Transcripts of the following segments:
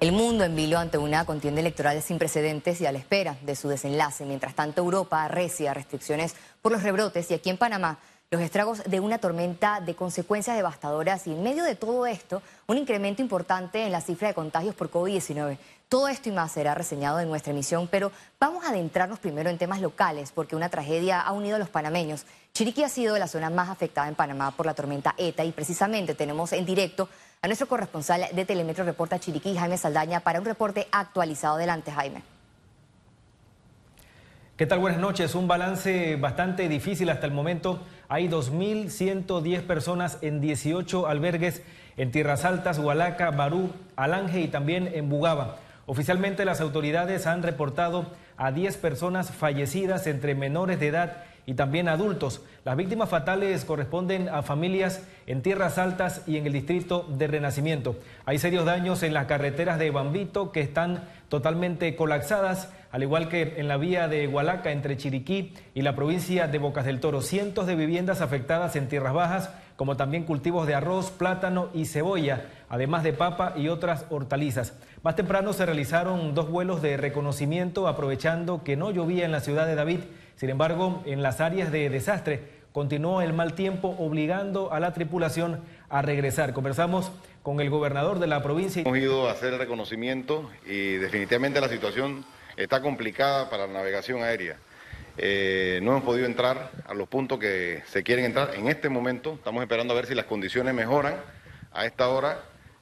El mundo en vilo ante una contienda electoral sin precedentes y a la espera de su desenlace. Mientras tanto, Europa arrecia restricciones por los rebrotes y aquí en Panamá los estragos de una tormenta de consecuencias devastadoras y en medio de todo esto, un incremento importante en la cifra de contagios por COVID-19. Todo esto y más será reseñado en nuestra emisión, pero vamos a adentrarnos primero en temas locales porque una tragedia ha unido a los panameños. Chiriquí ha sido la zona más afectada en Panamá por la tormenta ETA y precisamente tenemos en directo a nuestro corresponsal de Telemetro Reporta Chiriquí, Jaime Saldaña, para un reporte actualizado. Adelante, Jaime. ¿Qué tal? Buenas noches. Un balance bastante difícil hasta el momento. Hay 2.110 personas en 18 albergues en Tierras Altas, Hualaca, Barú, Alange y también en Bugaba. Oficialmente las autoridades han reportado a 10 personas fallecidas entre menores de edad y también adultos. Las víctimas fatales corresponden a familias en tierras altas y en el distrito de Renacimiento. Hay serios daños en las carreteras de Bambito que están totalmente colapsadas, al igual que en la vía de Hualaca entre Chiriquí y la provincia de Bocas del Toro. Cientos de viviendas afectadas en tierras bajas, como también cultivos de arroz, plátano y cebolla, además de papa y otras hortalizas. Más temprano se realizaron dos vuelos de reconocimiento aprovechando que no llovía en la ciudad de David sin embargo, en las áreas de desastre continuó el mal tiempo obligando a la tripulación a regresar. Conversamos con el gobernador de la provincia. Hemos ido a hacer el reconocimiento y definitivamente la situación está complicada para la navegación aérea. Eh, no hemos podido entrar a los puntos que se quieren entrar en este momento. Estamos esperando a ver si las condiciones mejoran. A esta hora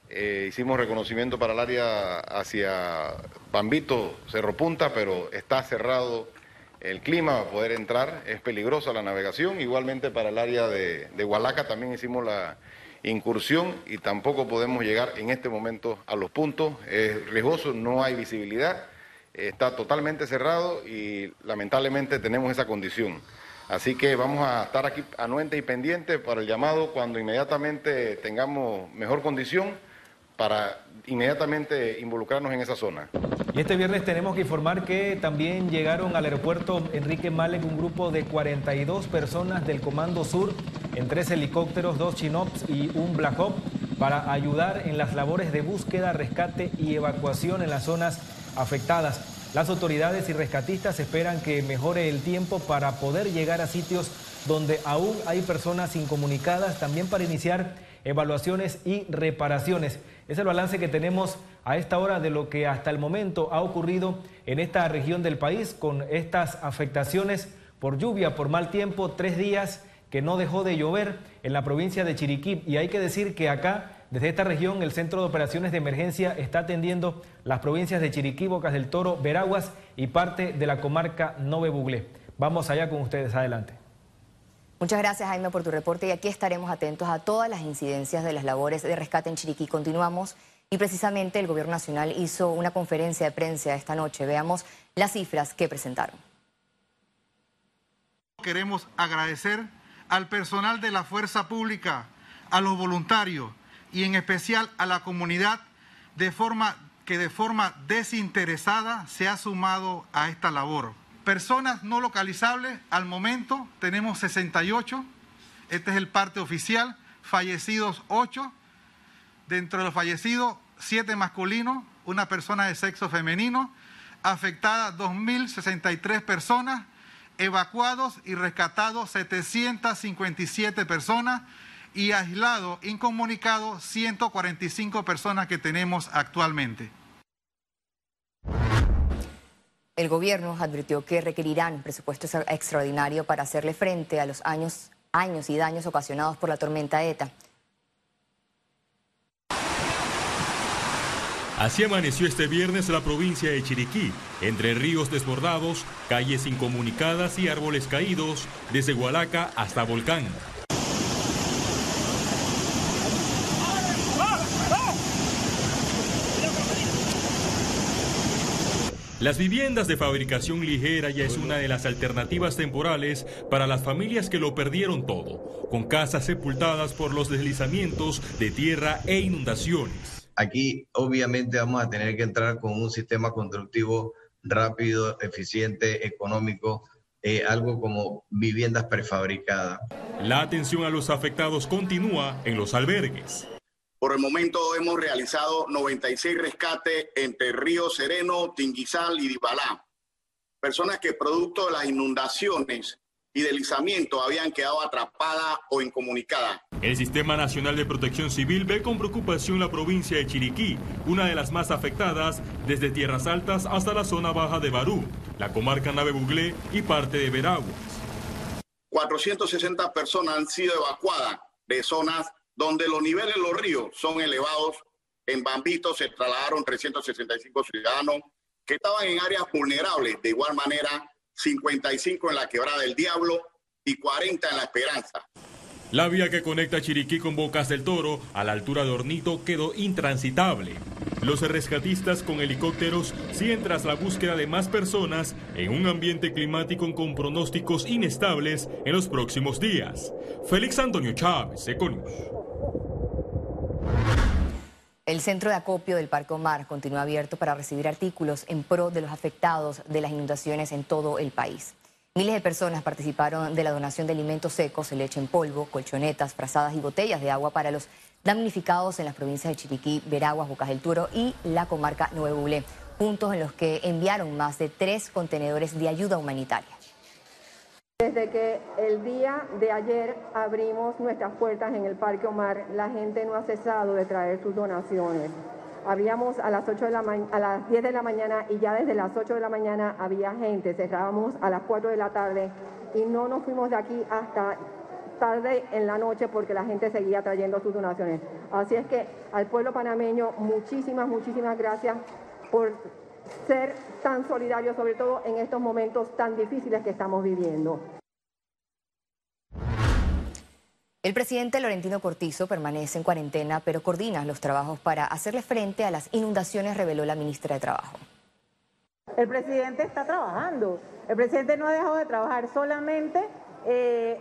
eh, hicimos reconocimiento para el área hacia Bambito, Cerro Punta, pero está cerrado el clima va a poder entrar, es peligrosa la navegación, igualmente para el área de, de Hualaca también hicimos la incursión y tampoco podemos llegar en este momento a los puntos, es riesgoso, no hay visibilidad, está totalmente cerrado y lamentablemente tenemos esa condición. Así que vamos a estar aquí anuentes y pendientes para el llamado cuando inmediatamente tengamos mejor condición para inmediatamente involucrarnos en esa zona. Y este viernes tenemos que informar que también llegaron al aeropuerto Enrique Malek un grupo de 42 personas del Comando Sur en tres helicópteros, dos Chinops y un Black Hawk para ayudar en las labores de búsqueda, rescate y evacuación en las zonas afectadas. Las autoridades y rescatistas esperan que mejore el tiempo para poder llegar a sitios donde aún hay personas incomunicadas, también para iniciar evaluaciones y reparaciones. Es el balance que tenemos a esta hora de lo que hasta el momento ha ocurrido en esta región del país con estas afectaciones por lluvia, por mal tiempo, tres días que no dejó de llover en la provincia de Chiriquí. Y hay que decir que acá, desde esta región, el Centro de Operaciones de Emergencia está atendiendo las provincias de Chiriquí, Bocas del Toro, Veraguas y parte de la comarca Nove. Vamos allá con ustedes, adelante. Muchas gracias, Jaime, por tu reporte y aquí estaremos atentos a todas las incidencias de las labores de rescate en Chiriquí. Continuamos y precisamente el Gobierno Nacional hizo una conferencia de prensa esta noche. Veamos las cifras que presentaron. Queremos agradecer al personal de la Fuerza Pública, a los voluntarios y en especial a la comunidad de forma que de forma desinteresada se ha sumado a esta labor. Personas no localizables, al momento tenemos 68. Este es el parte oficial. Fallecidos 8. Dentro de los fallecidos, 7 masculinos, una persona de sexo femenino. Afectadas 2.063 personas. Evacuados y rescatados 757 personas. Y aislados, incomunicados 145 personas que tenemos actualmente. El gobierno advirtió que requerirán presupuesto extraordinario para hacerle frente a los años, años y daños ocasionados por la tormenta ETA. Así amaneció este viernes la provincia de Chiriquí, entre ríos desbordados, calles incomunicadas y árboles caídos, desde Hualaca hasta Volcán. Las viviendas de fabricación ligera ya es una de las alternativas temporales para las familias que lo perdieron todo, con casas sepultadas por los deslizamientos de tierra e inundaciones. Aquí obviamente vamos a tener que entrar con un sistema constructivo rápido, eficiente, económico, eh, algo como viviendas prefabricadas. La atención a los afectados continúa en los albergues. Por el momento hemos realizado 96 rescates entre Río Sereno, Tinguizal y Dibalá. Personas que producto de las inundaciones y deslizamiento habían quedado atrapadas o incomunicadas. El Sistema Nacional de Protección Civil ve con preocupación la provincia de Chiriquí, una de las más afectadas desde Tierras Altas hasta la zona baja de Barú, la comarca Nave Buglé y parte de Veraguas. 460 personas han sido evacuadas de zonas donde los niveles de los ríos son elevados. En Bambito se trasladaron 365 ciudadanos que estaban en áreas vulnerables. De igual manera, 55 en la Quebrada del Diablo y 40 en la Esperanza. La vía que conecta Chiriquí con Bocas del Toro a la altura de Hornito quedó intransitable. Los rescatistas con helicópteros siguen tras la búsqueda de más personas en un ambiente climático con pronósticos inestables en los próximos días. Félix Antonio Chávez, Econius. El centro de acopio del Parque Omar continúa abierto para recibir artículos en pro de los afectados de las inundaciones en todo el país. Miles de personas participaron de la donación de alimentos secos, leche en polvo, colchonetas, frazadas y botellas de agua para los damnificados en las provincias de Chiriquí, Veraguas, Bocas del Turo y la comarca Nuevo Bulé, puntos en los que enviaron más de tres contenedores de ayuda humanitaria. Desde que el día de ayer abrimos nuestras puertas en el Parque Omar, la gente no ha cesado de traer sus donaciones. Abríamos a las, 8 de la a las 10 de la mañana y ya desde las 8 de la mañana había gente. Cerrábamos a las 4 de la tarde y no nos fuimos de aquí hasta tarde en la noche porque la gente seguía trayendo sus donaciones. Así es que al pueblo panameño, muchísimas, muchísimas gracias por ser tan solidario, sobre todo en estos momentos tan difíciles que estamos viviendo. El presidente Laurentino Cortizo permanece en cuarentena, pero coordina los trabajos para hacerle frente a las inundaciones, reveló la ministra de Trabajo. El presidente está trabajando. El presidente no ha dejado de trabajar, solamente eh,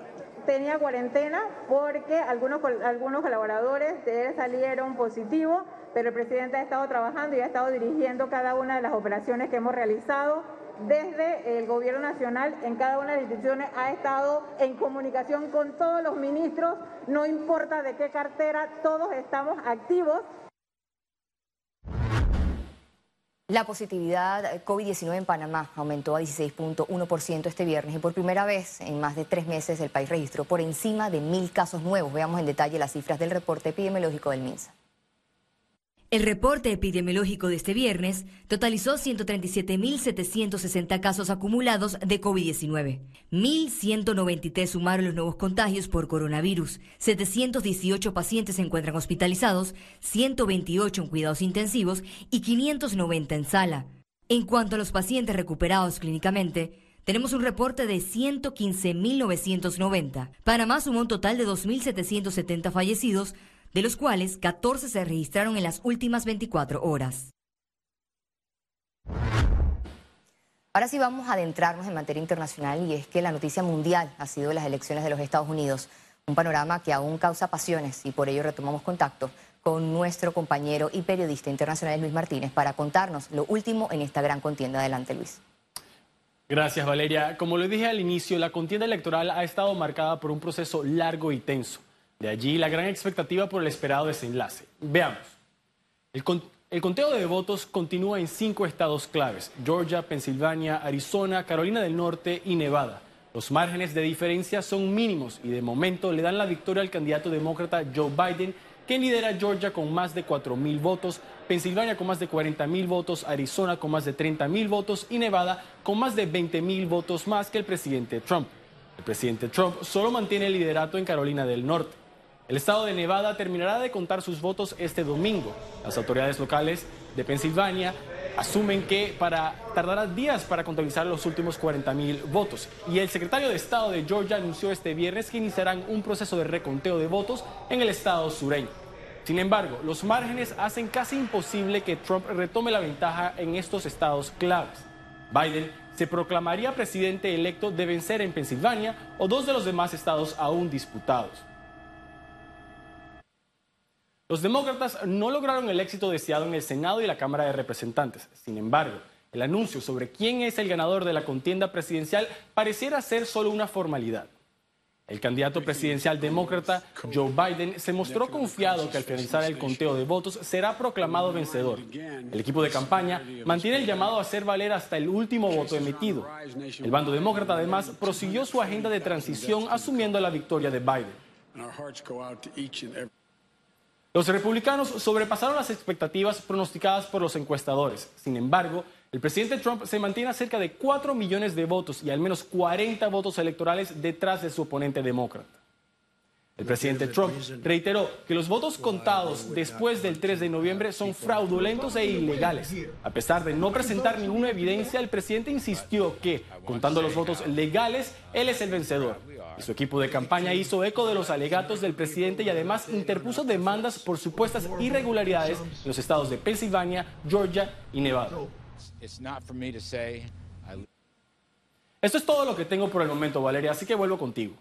tenía cuarentena porque algunos, algunos colaboradores de él salieron positivos pero el presidente ha estado trabajando y ha estado dirigiendo cada una de las operaciones que hemos realizado. Desde el gobierno nacional, en cada una de las instituciones, ha estado en comunicación con todos los ministros, no importa de qué cartera, todos estamos activos. La positividad COVID-19 en Panamá aumentó a 16.1% este viernes y por primera vez en más de tres meses el país registró por encima de mil casos nuevos. Veamos en detalle las cifras del reporte epidemiológico del MINSA. El reporte epidemiológico de este viernes totalizó 137.760 casos acumulados de COVID-19. 1.193 sumaron los nuevos contagios por coronavirus. 718 pacientes se encuentran hospitalizados, 128 en cuidados intensivos y 590 en sala. En cuanto a los pacientes recuperados clínicamente, tenemos un reporte de 115.990. Panamá sumó un total de 2.770 fallecidos, de los cuales 14 se registraron en las últimas 24 horas. Ahora sí vamos a adentrarnos en materia internacional y es que la noticia mundial ha sido las elecciones de los Estados Unidos, un panorama que aún causa pasiones y por ello retomamos contacto con nuestro compañero y periodista internacional Luis Martínez para contarnos lo último en esta gran contienda. Adelante Luis. Gracias Valeria. Como lo dije al inicio, la contienda electoral ha estado marcada por un proceso largo y tenso. De allí la gran expectativa por el esperado desenlace. Veamos. El, conteo de votos continúa en cinco estados claves, Georgia, Pensilvania, Arizona, Carolina del Norte y Nevada. Los márgenes de diferencia son mínimos y de momento le dan la victoria al candidato demócrata Joe Biden, quien lidera Georgia con más de 4.000 votos, Pensilvania con más de 40.000 votos, Arizona con más de 30.000 votos y Nevada con más de 20.000 votos más que el presidente Trump. El presidente Trump solo mantiene el liderato en Carolina del Norte. El estado de Nevada terminará de contar sus votos este domingo. Las autoridades locales de Pensilvania asumen que para, tardará días para contabilizar los últimos 40 mil votos. Y el secretario de Estado de Georgia anunció este viernes que iniciarán un proceso de reconteo de votos en el estado sureño. Sin embargo, los márgenes hacen casi imposible que Trump retome la ventaja en estos estados claves. Biden se proclamaría presidente electo de vencer en Pensilvania o dos de los demás estados aún disputados. Los demócratas no lograron el éxito deseado en el Senado y la Cámara de Representantes. Sin embargo, el anuncio sobre quién es el ganador de la contienda presidencial pareciera ser solo una formalidad. El candidato presidencial demócrata Joe Biden se mostró confiado que al finalizar el conteo de votos será proclamado vencedor. El equipo de campaña mantiene el llamado a hacer valer hasta el último voto emitido. El bando demócrata además prosiguió su agenda de transición asumiendo la victoria de Biden. Los republicanos sobrepasaron las expectativas pronosticadas por los encuestadores. Sin embargo, el presidente Trump se mantiene a cerca de 4 millones de votos y al menos 40 votos electorales detrás de su oponente demócrata. El presidente Trump reiteró que los votos contados después del 3 de noviembre son fraudulentos e ilegales. A pesar de no presentar ninguna evidencia, el presidente insistió que, contando los votos legales, él es el vencedor. Su equipo de campaña hizo eco de los alegatos del presidente y además interpuso demandas por supuestas irregularidades en los estados de Pensilvania, Georgia y Nevada. Esto es todo lo que tengo por el momento, Valeria, así que vuelvo contigo.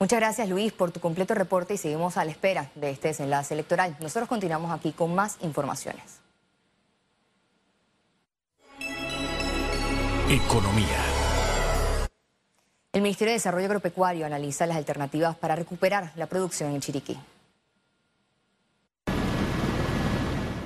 Muchas gracias, Luis, por tu completo reporte y seguimos a la espera de este desenlace electoral. Nosotros continuamos aquí con más informaciones. Economía. El Ministerio de Desarrollo Agropecuario analiza las alternativas para recuperar la producción en Chiriquí.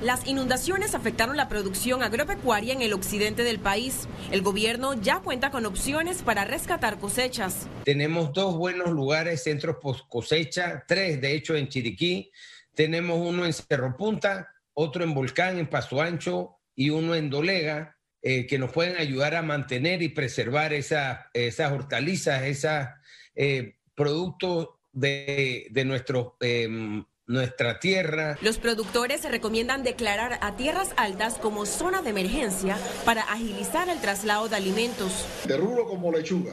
Las inundaciones afectaron la producción agropecuaria en el occidente del país. El gobierno ya cuenta con opciones para rescatar cosechas. Tenemos dos buenos lugares, centros post cosecha, tres de hecho en Chiriquí. Tenemos uno en Cerro Punta, otro en Volcán, en Paso Ancho y uno en Dolega, eh, que nos pueden ayudar a mantener y preservar esa, esas hortalizas, esos eh, productos de, de nuestros em, nuestra tierra. Los productores se recomiendan declarar a tierras altas como zona de emergencia para agilizar el traslado de alimentos. De rubro como lechuga,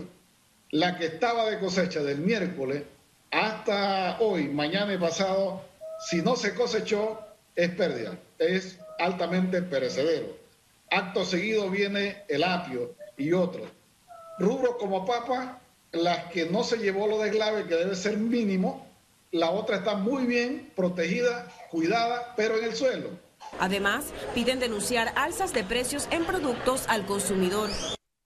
la que estaba de cosecha del miércoles hasta hoy, mañana y pasado, si no se cosechó, es pérdida, es altamente perecedero. Acto seguido viene el apio y otros. Rubro como papa, las que no se llevó lo de clave, que debe ser mínimo, la otra está muy bien protegida, cuidada, pero en el suelo. Además, piden denunciar alzas de precios en productos al consumidor.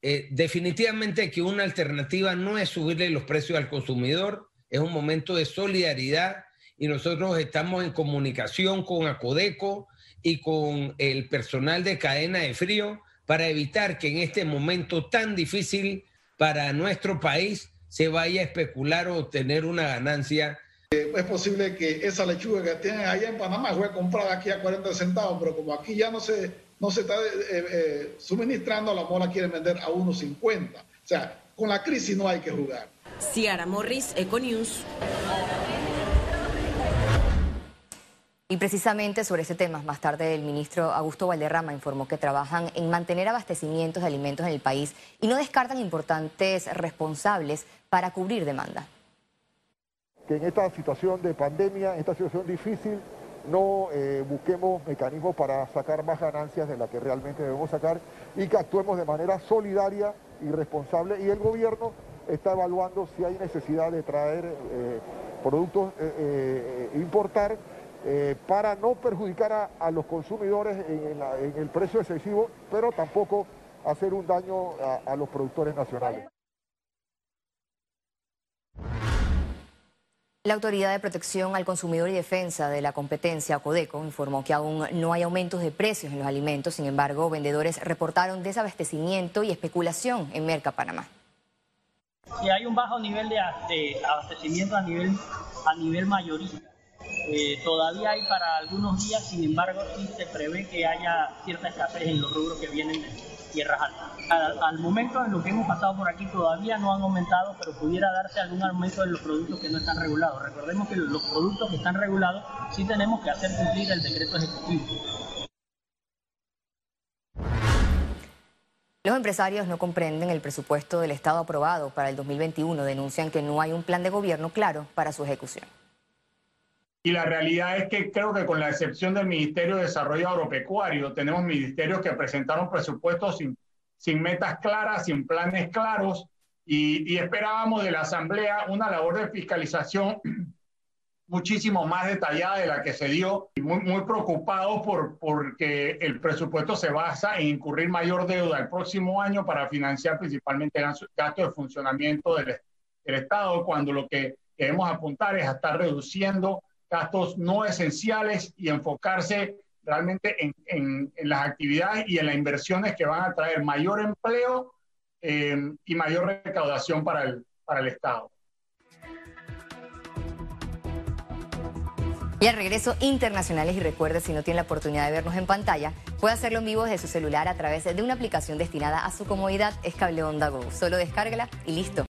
Eh, definitivamente que una alternativa no es subirle los precios al consumidor, es un momento de solidaridad y nosotros estamos en comunicación con Acodeco y con el personal de cadena de frío para evitar que en este momento tan difícil para nuestro país se vaya a especular o tener una ganancia es posible que esa lechuga que tienen allá en Panamá fue comprada aquí a 40 centavos, pero como aquí ya no se, no se está eh, eh, suministrando, la mola quiere vender a 1.50. O sea, con la crisis no hay que jugar. Ciara Morris, Econews. Y precisamente sobre ese tema, más tarde el ministro Augusto Valderrama informó que trabajan en mantener abastecimientos de alimentos en el país y no descartan importantes responsables para cubrir demanda que en esta situación de pandemia, en esta situación difícil, no eh, busquemos mecanismos para sacar más ganancias de las que realmente debemos sacar y que actuemos de manera solidaria y responsable. Y el gobierno está evaluando si hay necesidad de traer eh, productos, eh, importar, para no perjudicar a, los consumidores en, el precio excesivo, pero tampoco hacer un daño a los productores nacionales. La Autoridad de Protección al Consumidor y Defensa de la Competencia, CODECO, informó que aún no hay aumentos de precios en los alimentos. Sin embargo, vendedores reportaron desabastecimiento y especulación en Merca, Panamá. Si hay un bajo nivel de, abastecimiento a nivel, a nivel mayorista. Eh, todavía hay para algunos días, sin embargo, sí se prevé que haya cierta escasez en los rubros que vienen de tierras altas al, momento en lo que hemos pasado por aquí todavía no han aumentado, pero pudiera darse algún aumento de los productos que no están regulados. Recordemos que los productos que están regulados sí tenemos que hacer cumplir el decreto ejecutivo. Los empresarios no comprenden el presupuesto del Estado aprobado para el 2021. Denuncian que no hay un plan de gobierno claro para su ejecución. Y la realidad es que creo que con la excepción del Ministerio de Desarrollo Agropecuario, tenemos ministerios que presentaron presupuestos sin sin metas claras, sin planes claros, y, esperábamos de la Asamblea una labor de fiscalización muchísimo más detallada de la que se dio, y muy, muy preocupados por, porque el presupuesto se basa en incurrir mayor deuda el próximo año para financiar principalmente gastos de funcionamiento del, del Estado, cuando lo que queremos apuntar es a estar reduciendo gastos no esenciales y enfocarse realmente en, en, las actividades y en las inversiones que van a traer mayor empleo eh, y mayor recaudación para el, para el Estado. Y al regreso internacionales y recuerde si no tiene la oportunidad de vernos en pantalla, puede hacerlo en vivo desde su celular a través de una aplicación destinada a su comodidad, es Cable Onda Go. Solo descárgala y listo.